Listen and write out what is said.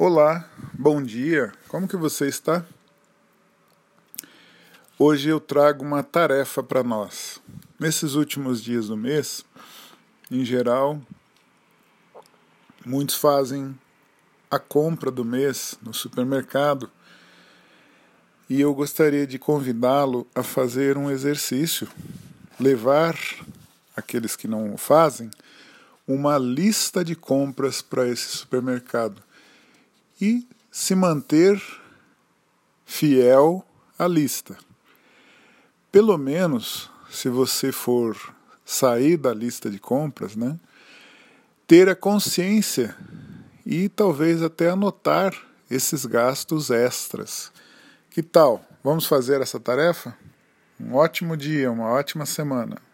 Olá, bom dia, como que você está? Hoje eu trago uma tarefa para nós. Nesses últimos dias do mês, em geral, muitos fazem a compra do mês no supermercado e eu gostaria de convidá-lo a fazer um exercício, levar aqueles que não o fazem uma lista de compras para esse supermercado e se manter fiel à lista. Pelo menos, se você for sair da lista de compras, né, ter a consciência e talvez até anotar esses gastos extras. Que tal? Vamos fazer essa tarefa? Um ótimo dia, uma ótima semana.